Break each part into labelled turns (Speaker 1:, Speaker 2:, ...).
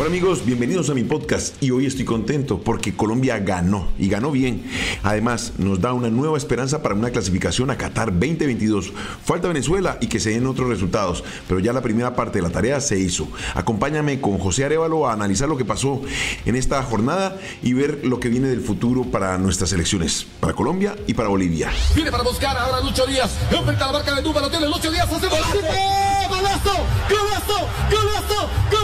Speaker 1: Hola amigos, bienvenidos a mi podcast y hoy estoy contento porque Colombia ganó y ganó bien. Además, nos da una nueva esperanza para una clasificación a Qatar 2022. Falta Venezuela y que se den otros resultados, pero ya la primera parte de la tarea se hizo. Acompáñame con José Arevalo a analizar lo que pasó en esta jornada y ver lo que viene del futuro para nuestras elecciones, para Colombia y para Bolivia.
Speaker 2: Viene para buscar ahora Lucho Díaz, enfrenta la marca de número, tiene Lucho Díaz, hace golazo, golazo, golazo, golazo, golazo, golazo.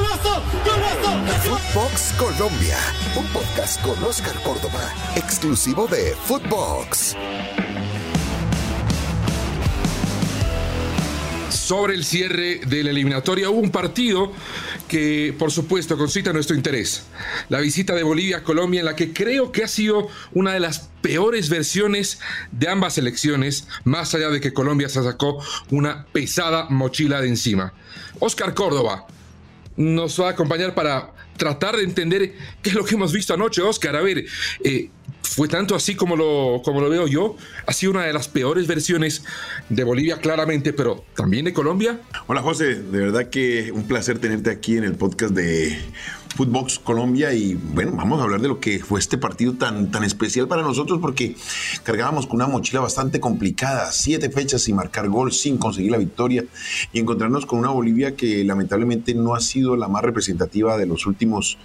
Speaker 3: Footbox Colombia, un podcast con Oscar Córdoba, exclusivo de Footbox.
Speaker 4: Sobre el cierre de la eliminatoria hubo un partido que por supuesto concita nuestro interés. La visita de Bolivia a Colombia en la que creo que ha sido una de las peores versiones de ambas elecciones, más allá de que Colombia se sacó una pesada mochila de encima. Oscar Córdoba, nos va a acompañar para tratar de entender qué es lo que hemos visto anoche, Oscar. A ver, eh, fue tanto así como lo, como lo veo yo. Ha sido una de las peores versiones de Bolivia, claramente, pero también de Colombia.
Speaker 1: Hola José, de verdad que un placer tenerte aquí en el podcast de Footbox Colombia y bueno, vamos a hablar de lo que fue este partido tan, tan especial para nosotros porque cargábamos con una mochila bastante complicada, siete fechas sin marcar gol, sin conseguir la victoria y encontrarnos con una Bolivia que lamentablemente no ha sido la más representativa de los últimos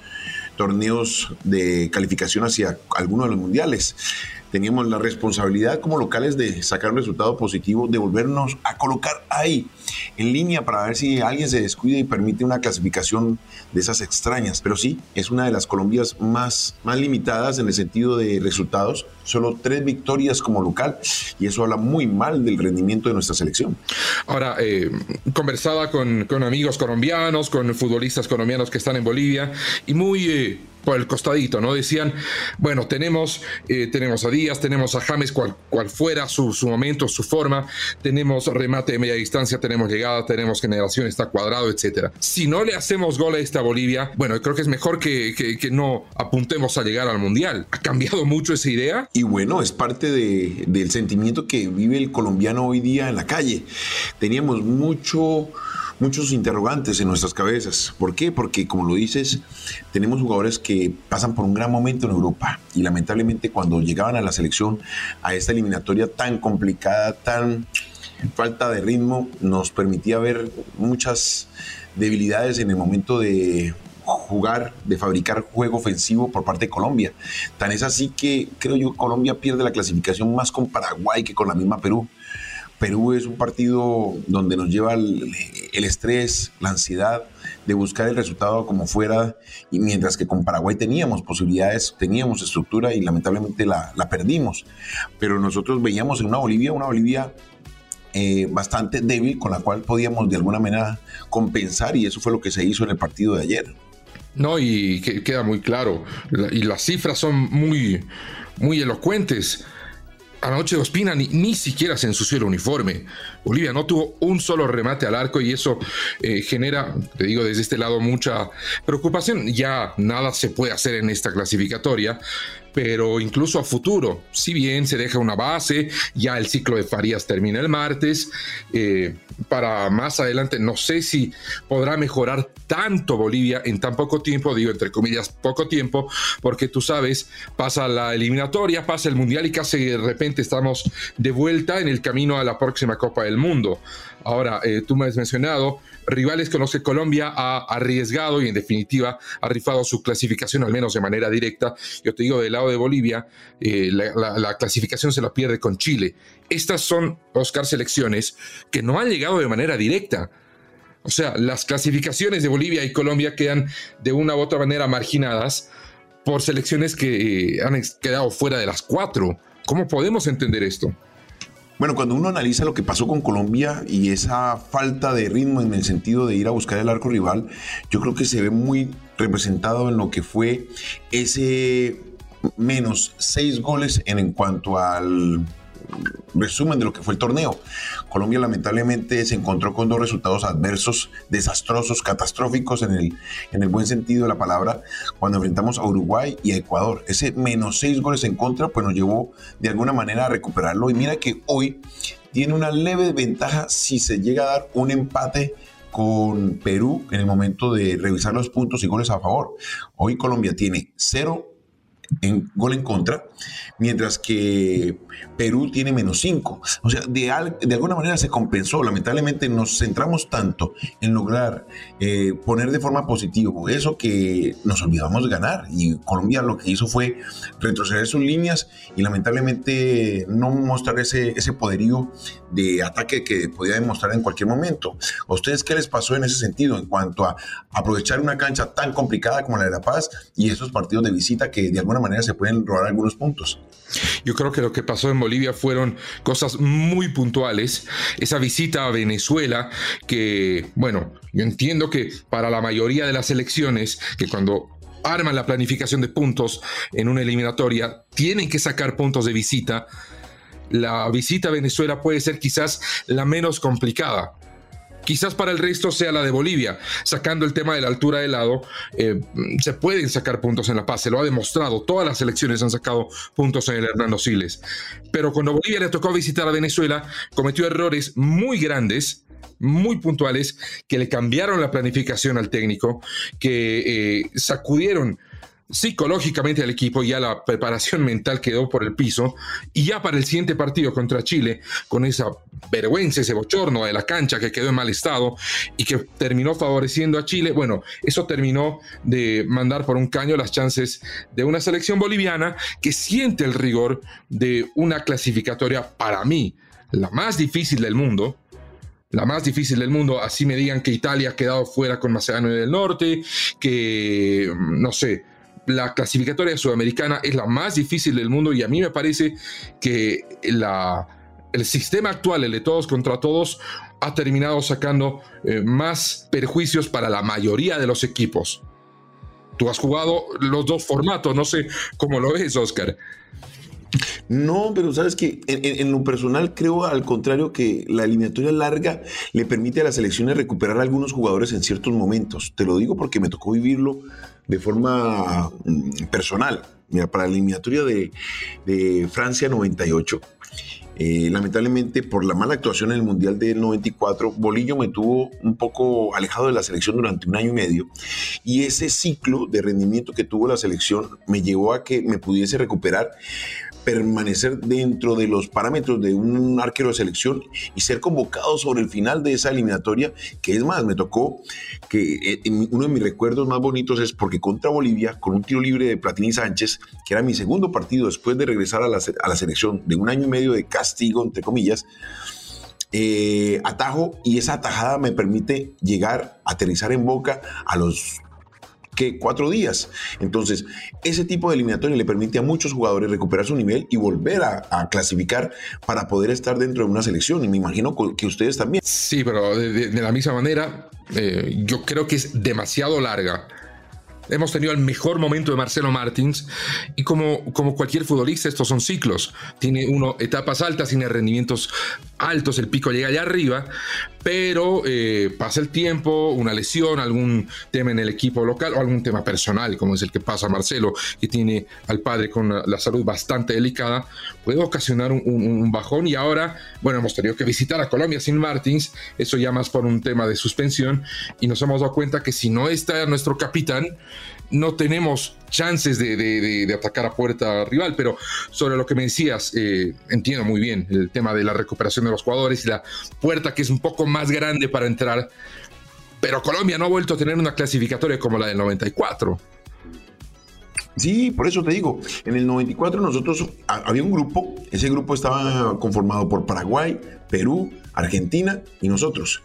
Speaker 1: torneos de calificación hacia alguno de los mundiales teníamos la responsabilidad como locales de sacar un resultado positivo, de volvernos a colocar ahí en línea para ver si alguien se descuida y permite una clasificación de esas extrañas. Pero sí, es una de las Colombias más, más limitadas en el sentido de resultados. Solo tres victorias como local y eso habla muy mal del rendimiento de nuestra selección.
Speaker 4: Ahora, eh, conversaba con, con, amigos colombianos, con futbolistas colombianos que están en Bolivia y muy... Eh, por el costadito, ¿no? Decían, bueno, tenemos, eh, tenemos a Díaz, tenemos a James, cual, cual fuera su, su, momento, su forma, tenemos remate de media distancia, tenemos llegada, tenemos generación, está cuadrado, etcétera. Si no le hacemos gol a esta Bolivia, bueno, creo que es mejor que, que, que, no apuntemos a llegar al Mundial. ¿Ha cambiado mucho esa idea?
Speaker 1: Y bueno, es parte de, del sentimiento que vive el colombiano hoy día en la calle. Teníamos mucho muchos interrogantes en nuestras cabezas. ¿Por qué? Porque, como lo dices, tenemos jugadores que pasan por un gran momento en Europa y lamentablemente cuando llegaban a la selección, a esta eliminatoria tan complicada, tan falta de ritmo, nos permitía ver muchas debilidades en el momento de jugar, de fabricar juego ofensivo por parte de Colombia. Tan es así que creo yo Colombia pierde la clasificación más con Paraguay que con la misma Perú. Perú es un partido donde nos lleva el, el, estrés, la ansiedad de buscar el resultado como fuera, y mientras que con Paraguay teníamos posibilidades, teníamos estructura y lamentablemente la, perdimos. Pero nosotros veíamos en una Bolivia, una Bolivia eh, bastante débil con la cual podíamos de alguna manera compensar y eso fue lo que se hizo en el partido de ayer.
Speaker 4: No, y que queda muy claro, y las cifras son muy, muy elocuentes. Anoche Ospina ni, ni, siquiera se ensució el uniforme. Bolivia no tuvo un solo remate al arco y eso eh, genera, te digo, desde este lado mucha preocupación. Ya nada se puede hacer en esta clasificatoria, pero incluso a futuro, si bien se deja una base, ya el ciclo de Farías termina el martes, eh, para más adelante no sé si podrá mejorar tanto Bolivia en tan poco tiempo, digo entre comillas poco tiempo, porque tú sabes, pasa la eliminatoria, pasa el mundial y casi de repente estamos de vuelta en el camino a la próxima Copa del Mundo. Ahora, eh, tú me has mencionado rivales con los que Colombia ha arriesgado y en definitiva ha rifado su clasificación al menos de manera directa. Yo te digo, del lado de Bolivia, eh, la, la, la, clasificación se la pierde con Chile. Estas son, Oscar, selecciones que no han llegado de manera directa. O sea, las clasificaciones de Bolivia y Colombia quedan de una u otra manera marginadas por selecciones que eh, han quedado fuera de las cuatro. ¿Cómo podemos entender esto?
Speaker 1: Bueno, cuando uno analiza lo que pasó con Colombia y esa falta de ritmo en el sentido de ir a buscar el arco rival, yo creo que se ve muy representado en lo que fue ese menos seis goles en, en cuanto al resumen de lo que fue el torneo. Colombia lamentablemente se encontró con dos resultados adversos, desastrosos, catastróficos en el, en el buen sentido de la palabra, cuando enfrentamos a Uruguay y a Ecuador. Ese menos seis goles en contra, pues nos llevó de alguna manera a recuperarlo. Y mira que hoy tiene una leve ventaja si se llega a dar un empate con Perú en el momento de revisar los puntos y goles a favor. Hoy Colombia tiene cero en gol en contra, mientras que Perú tiene menos 5. O sea, de, de, alguna manera se compensó. Lamentablemente nos centramos tanto en lograr eh, poner de forma positiva eso que nos olvidamos de ganar. Y Colombia lo que hizo fue retroceder sus líneas y lamentablemente no mostrar ese, ese poderío de ataque que podía demostrar en cualquier momento. ¿A ustedes qué les pasó en ese sentido en cuanto a aprovechar una cancha tan complicada como la de La Paz y esos partidos de visita que de alguna manera se pueden robar algunos puntos.
Speaker 4: Yo creo que lo que pasó en Bolivia fueron cosas muy puntuales. Esa visita a Venezuela, que, bueno, yo entiendo que para la mayoría de las elecciones, que cuando arman la planificación de puntos en una eliminatoria, tienen que sacar puntos de visita. La visita a Venezuela puede ser quizás la menos complicada Quizás para el resto sea la de Bolivia. Sacando el tema de la altura del lado, eh, se pueden sacar puntos en La Paz, se lo ha demostrado. Todas las elecciones han sacado puntos en el Hernando Siles. Pero cuando Bolivia le tocó visitar a Venezuela, cometió errores muy grandes muy puntuales que le cambiaron la planificación al técnico, que eh, sacudieron psicológicamente al equipo, ya la preparación mental quedó por el piso y ya para el siguiente partido contra Chile, con esa vergüenza, ese bochorno de la cancha que quedó en mal estado y que terminó favoreciendo a Chile, bueno, eso terminó de mandar por un caño las chances de una selección boliviana que siente el rigor de una clasificatoria para mí, la más difícil del mundo, la más difícil del mundo, así me digan que Italia ha quedado fuera con Macedonia del Norte, que, no sé, la clasificatoria sudamericana es la más difícil del mundo y a mí me parece que la, el sistema actual, el de todos contra todos, ha terminado sacando eh, más perjuicios para la mayoría de los equipos. Tú has jugado los dos formatos, no sé cómo lo ves, Oscar.
Speaker 1: No, pero sabes que en, lo personal creo al contrario que la eliminatoria larga le permite a las selecciones recuperar a algunos jugadores en ciertos momentos. Te lo digo porque me tocó vivirlo de forma mm, personal. Mira, para la eliminatoria de, Francia 98, eh, lamentablemente por la mala actuación en el Mundial del 94, Bolillo me tuvo un poco alejado de la selección durante un año y medio y ese ciclo de rendimiento que tuvo la selección me llevó a que me pudiese recuperar permanecer dentro de los parámetros de un arquero de selección y ser convocado sobre el final de esa eliminatoria, que es más, me tocó que eh, uno de mis recuerdos más bonitos es porque contra Bolivia, con un tiro libre de Platini Sánchez, que era mi segundo partido después de regresar a la, selección de un año y medio de castigo, entre comillas, eh, atajo y esa atajada me permite llegar, aterrizar en boca a los que cuatro días. Entonces, ese tipo de eliminatoria le permite a muchos jugadores recuperar su nivel y volver a, clasificar para poder estar dentro de una selección. Y me imagino que ustedes también.
Speaker 4: Sí, pero de, la misma manera, eh, yo creo que es demasiado larga hemos tenido el mejor momento de Marcelo Martins y como, como cualquier futbolista, estos son ciclos. Tiene uno etapas altas, tiene rendimientos altos, el pico llega allá arriba, pero eh, pasa el tiempo, una lesión, algún tema en el equipo local o algún tema personal, como es el que pasa Marcelo, que tiene al padre con la, salud bastante delicada, puede ocasionar un, bajón. Y ahora, bueno, hemos tenido que visitar a Colombia sin Martins, eso ya más por un tema de suspensión y nos hemos dado cuenta que si no está nuestro capitán, no tenemos chances de, atacar a puerta rival, pero sobre lo que me decías, eh, entiendo muy bien el tema de la recuperación de los jugadores y la puerta que es un poco más grande para entrar, pero Colombia no ha vuelto a tener una clasificatoria como la del 94.
Speaker 1: Sí, por eso te digo, en el 94 nosotros había un grupo, ese grupo estaba conformado por Paraguay, Perú, Argentina y nosotros.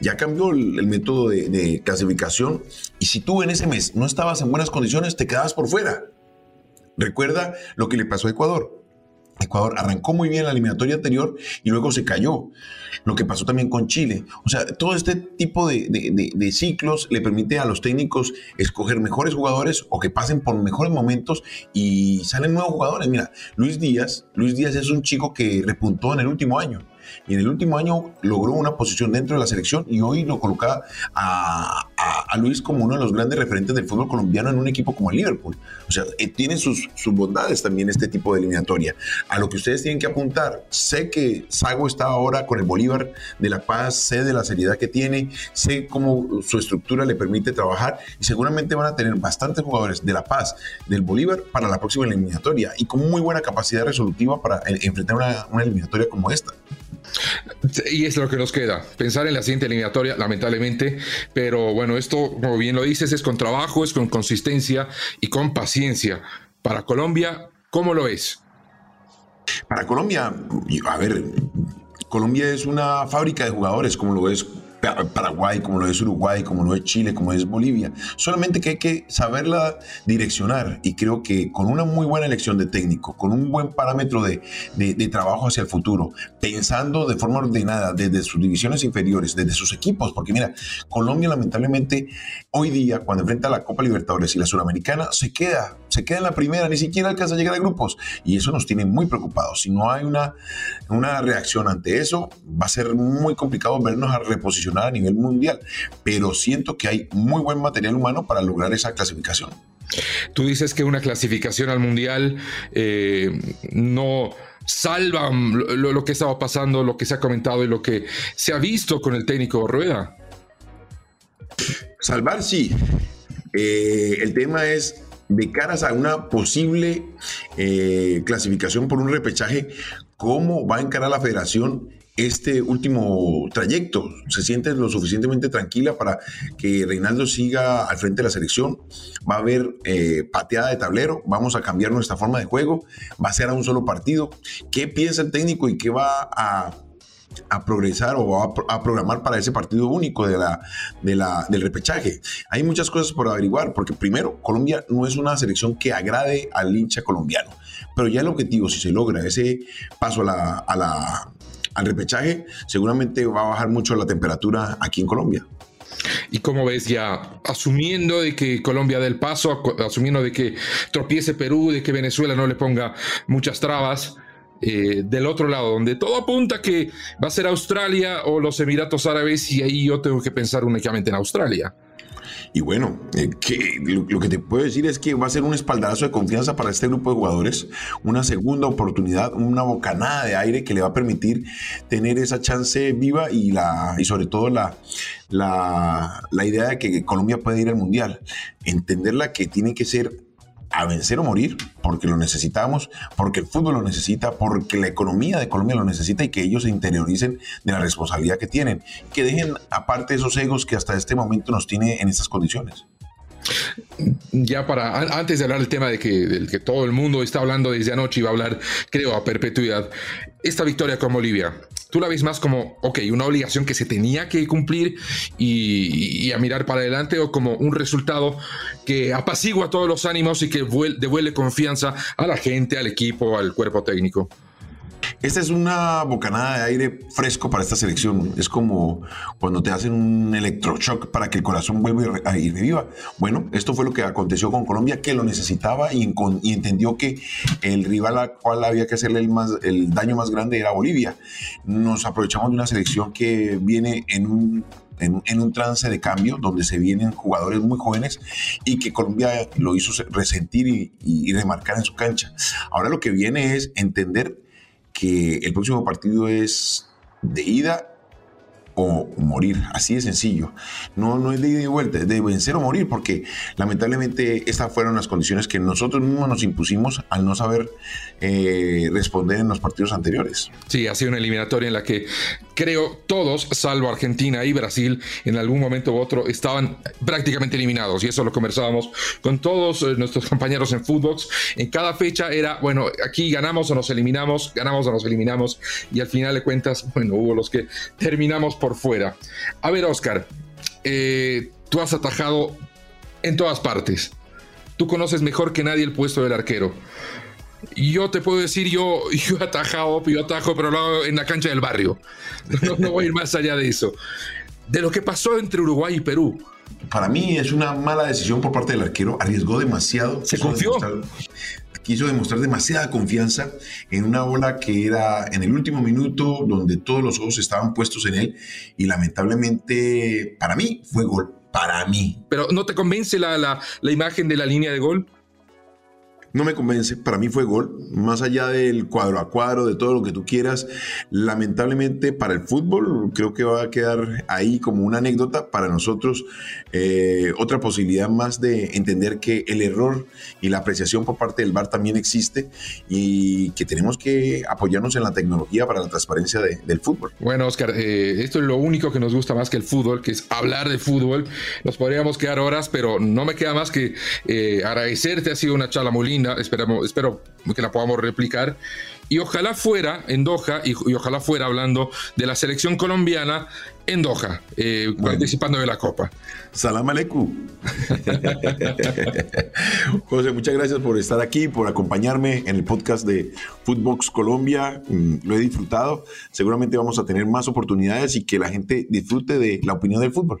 Speaker 1: Ya cambió el, método de, clasificación y si tú en ese mes no estabas en buenas condiciones, te quedabas por fuera. Recuerda lo que le pasó a Ecuador. Ecuador arrancó muy bien la eliminatoria anterior y luego se cayó. Lo que pasó también con Chile. O sea, todo este tipo de, de, ciclos le permite a los técnicos escoger mejores jugadores o que pasen por mejores momentos y salen nuevos jugadores. Mira, Luis Díaz, Luis Díaz es un chico que repuntó en el último año y en el último año logró una posición dentro de la selección y hoy lo coloca a, Luis como uno de los grandes referentes del fútbol colombiano en un equipo como el Liverpool. O sea, eh, tiene sus, bondades también este tipo de eliminatoria. A lo que ustedes tienen que apuntar, sé que Sago está ahora con el Bolívar de La Paz, sé de la seriedad que tiene, sé cómo su estructura le permite trabajar y seguramente van a tener bastantes jugadores de La Paz, del Bolívar para la próxima eliminatoria y con muy buena capacidad resolutiva para eh, enfrentar una eliminatoria como esta.
Speaker 4: Y es lo que nos queda, pensar en la siguiente eliminatoria, lamentablemente, pero bueno, esto, como bien lo dices, es con trabajo, es con consistencia y con paciencia. Para Colombia, ¿cómo lo es?
Speaker 1: Para Colombia, a ver, Colombia es una fábrica de jugadores, como lo es Paraguay, como lo es Uruguay, como lo es Chile, como es Bolivia. Solamente que hay que saberla direccionar y creo que con una muy buena elección de técnico, con un buen parámetro de, de, trabajo hacia el futuro, pensando de forma ordenada desde sus divisiones inferiores, desde sus equipos, porque mira, Colombia lamentablemente hoy día cuando enfrenta la Copa Libertadores y la Suramericana se queda, se queda en la primera, ni siquiera alcanza a llegar a grupos y eso nos tiene muy preocupados. Si no hay una, una reacción ante eso, va a ser muy complicado vernos a reposicionar a nivel mundial, pero siento que hay muy buen material humano para lograr esa clasificación.
Speaker 4: Tú dices que una clasificación al mundial eh, no salva lo, lo, que estaba pasando, lo que se ha comentado y lo que se ha visto con el técnico Rueda.
Speaker 1: Salvar sí. Eh, el tema es de caras a una posible eh, clasificación por un repechaje, cómo va a encarar la federación este último trayecto. Se siente lo suficientemente tranquila para que Reinaldo siga al frente de la selección. Va a haber eh, pateada de tablero, vamos a cambiar nuestra forma de juego, va a ser a un solo partido. ¿Qué piensa el técnico y qué va a, progresar o a, a, programar para ese partido único de la, de la, del repechaje? Hay muchas cosas por averiguar, porque primero, Colombia no es una selección que agrade al hincha colombiano. Pero ya el objetivo, si se logra ese paso a la al repechaje, seguramente va a bajar mucho la temperatura aquí en Colombia.
Speaker 4: Y como ves ya, asumiendo de que Colombia dé el paso, asumiendo de que tropiece Perú, de que Venezuela no le ponga muchas trabas, eh, del otro lado, donde todo apunta que va a ser Australia o los Emiratos Árabes, y ahí yo tengo que pensar únicamente en Australia.
Speaker 1: Y bueno, eh, que, lo, que te puedo decir es que va a ser un espaldarazo de confianza para este grupo de jugadores, una segunda oportunidad, una bocanada de aire que le va a permitir tener esa chance viva y, la, y sobre todo la, la, la idea de que Colombia puede ir al Mundial. Entenderla que tiene que ser a vencer o morir, porque lo necesitamos, porque el fútbol lo necesita, porque la economía de Colombia lo necesita y que ellos se interioricen de la responsabilidad que tienen, que dejen aparte esos egos que hasta este momento nos tiene en estas condiciones.
Speaker 4: Ya para, antes de hablar del tema de que, que todo el mundo está hablando desde anoche y va a hablar, creo, a perpetuidad, esta victoria con Bolivia, tú la ves más como, ok, una obligación que se tenía que cumplir y, a mirar para adelante o como un resultado que apacigua todos los ánimos y que devuelve confianza a la gente, al equipo, al cuerpo técnico.
Speaker 1: Esta es una bocanada de aire fresco para esta selección. Es como cuando te hacen un electroshock para que el corazón vuelva y reviva. Bueno, esto fue lo que aconteció con Colombia, que lo necesitaba y, entendió que el rival al cual había que hacerle el, daño más grande era Bolivia. Nos aprovechamos de una selección que viene en un trance de cambio donde se vienen jugadores muy jóvenes y que Colombia lo hizo resentir y, remarcar en su cancha. Ahora lo que viene es entender que el próximo partido es de ida o morir, así de sencillo. No, no es de ida y vuelta, es de vencer o morir, porque lamentablemente estas fueron las condiciones que nosotros mismos nos impusimos al no saber eh, responder en los partidos anteriores.
Speaker 4: Sí, ha sido una eliminatoria en la que creo todos, salvo Argentina y Brasil, en algún momento u otro estaban prácticamente eliminados. Y eso lo conversábamos con todos eh, nuestros compañeros en Footbox. En cada fecha era, bueno, aquí ganamos o nos eliminamos, ganamos o nos eliminamos. Y al final de cuentas, bueno, hubo los que terminamos por fuera. A ver, Oscar, eh, tú has atajado en todas partes. Tú conoces mejor que nadie el puesto del arquero yo te puedo decir, yo, yo atajado, yo atajo, pero lo hago en la cancha del barrio. No, voy a ir más allá de eso. De lo que pasó entre Uruguay y Perú.
Speaker 1: Para mí es una mala decisión por parte del arquero. Arriesgó demasiado.
Speaker 4: Se confió.
Speaker 1: Quiso demostrar demasiada confianza en una bola que era en el último minuto donde todos los ojos estaban puestos en él y lamentablemente para mí fue gol, para mí.
Speaker 4: Pero ¿no te convence la, la, la imagen de la línea de gol?
Speaker 1: No me convence. Para mí fue gol, más allá del cuadro a cuadro, de todo lo que tú quieras. Lamentablemente para el fútbol creo que va a quedar ahí como una anécdota. Para nosotros eh, otra posibilidad más de entender que el error y la apreciación por parte del VAR también existe y que tenemos que apoyarnos en la tecnología para la transparencia del fútbol.
Speaker 4: Bueno, Oscar, eh, esto es lo único que nos gusta más que el fútbol, que es hablar de fútbol. Nos podríamos quedar horas, pero no me queda más que eh, agradecerte. Ha sido una charla muy linda esperamos, espero que la podamos replicar. Y ojalá fuera en Doha, y, ojalá fuera hablando de la selección colombiana en Doha, eh, participando de la Copa.
Speaker 1: Salam aleikum. José, muchas gracias por estar aquí, por acompañarme en el podcast de Footbox Colombia. Mm, lo he disfrutado. Seguramente vamos a tener más oportunidades y que la gente disfrute de la opinión del fútbol.